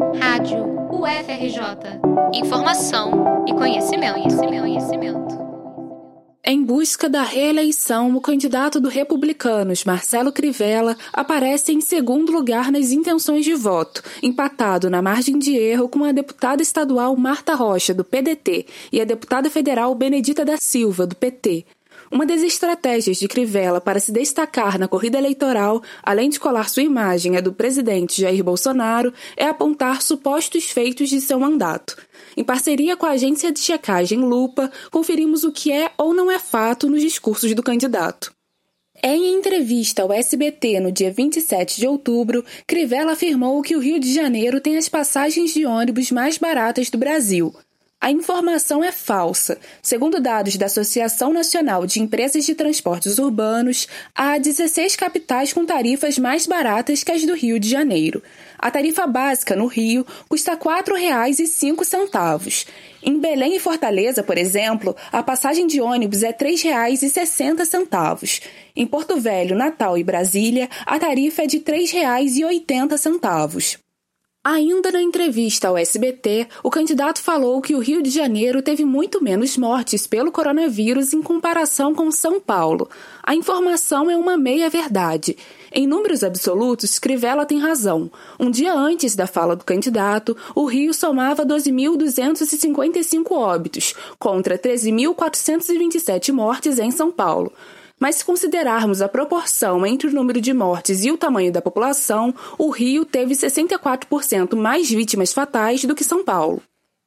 Rádio UFRJ. Informação e conhecimento, conhecimento, conhecimento. Em busca da reeleição, o candidato do Republicanos, Marcelo Crivella, aparece em segundo lugar nas intenções de voto, empatado na margem de erro com a deputada estadual Marta Rocha, do PDT, e a deputada federal Benedita da Silva, do PT. Uma das estratégias de Crivella para se destacar na corrida eleitoral, além de colar sua imagem à do presidente Jair Bolsonaro, é apontar supostos feitos de seu mandato. Em parceria com a agência de checagem Lupa, conferimos o que é ou não é fato nos discursos do candidato. Em entrevista ao SBT no dia 27 de outubro, Crivella afirmou que o Rio de Janeiro tem as passagens de ônibus mais baratas do Brasil. A informação é falsa. Segundo dados da Associação Nacional de Empresas de Transportes Urbanos, há 16 capitais com tarifas mais baratas que as do Rio de Janeiro. A tarifa básica no Rio custa R$ 4,05. Em Belém e Fortaleza, por exemplo, a passagem de ônibus é R$ 3,60. Em Porto Velho, Natal e Brasília, a tarifa é de R$ 3,80. Ainda na entrevista ao SBT, o candidato falou que o Rio de Janeiro teve muito menos mortes pelo coronavírus em comparação com São Paulo. A informação é uma meia-verdade. Em números absolutos, Crivella tem razão. Um dia antes da fala do candidato, o Rio somava 12.255 óbitos, contra 13.427 mortes em São Paulo. Mas se considerarmos a proporção entre o número de mortes e o tamanho da população, o Rio teve 64% mais vítimas fatais do que São Paulo.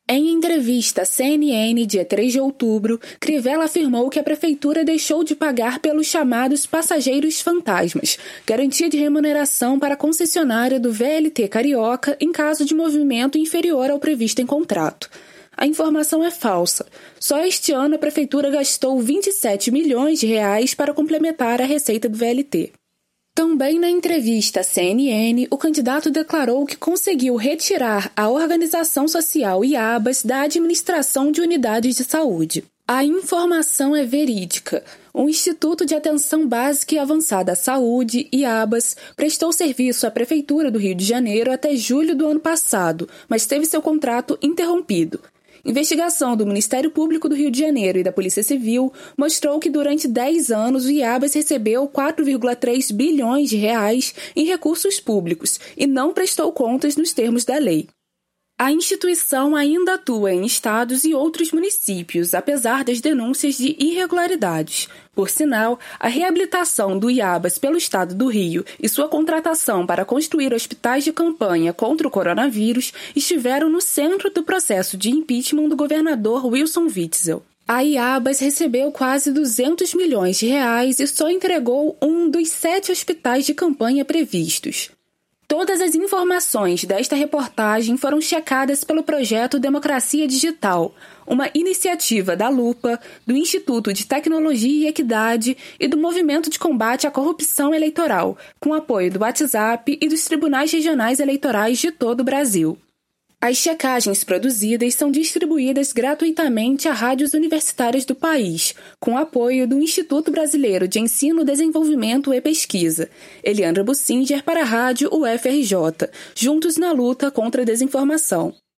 Em entrevista à CNN, dia 3 de outubro, Crivella afirmou que a prefeitura deixou de pagar pelos chamados passageiros fantasmas, garantia de remuneração para a concessionária do VLT Carioca em caso de movimento inferior ao previsto em contrato. A informação é falsa. Só este ano a prefeitura gastou 27 milhões de reais para complementar a receita do VLT. Também na entrevista à CNN, o candidato declarou que conseguiu retirar a organização social IABAS da administração de unidades de saúde. A informação é verídica. O Instituto de Atenção Básica e Avançada à Saúde, IABAS, prestou serviço à Prefeitura do Rio de Janeiro até julho do ano passado, mas teve seu contrato interrompido. Investigação do Ministério Público do Rio de Janeiro e da Polícia Civil mostrou que durante 10 anos o IABAS recebeu 4,3 bilhões de reais em recursos públicos e não prestou contas nos termos da lei. A instituição ainda atua em estados e outros municípios, apesar das denúncias de irregularidades. Por sinal, a reabilitação do IABAS pelo estado do Rio e sua contratação para construir hospitais de campanha contra o coronavírus estiveram no centro do processo de impeachment do governador Wilson Witzel. A IABAS recebeu quase 200 milhões de reais e só entregou um dos sete hospitais de campanha previstos. Todas as informações desta reportagem foram checadas pelo projeto Democracia Digital, uma iniciativa da Lupa, do Instituto de Tecnologia e Equidade e do Movimento de Combate à Corrupção Eleitoral, com apoio do WhatsApp e dos tribunais regionais eleitorais de todo o Brasil. As checagens produzidas são distribuídas gratuitamente a rádios universitárias do país, com apoio do Instituto Brasileiro de Ensino, Desenvolvimento e Pesquisa. Eliandra Bussinger para a rádio UFRJ, juntos na luta contra a desinformação.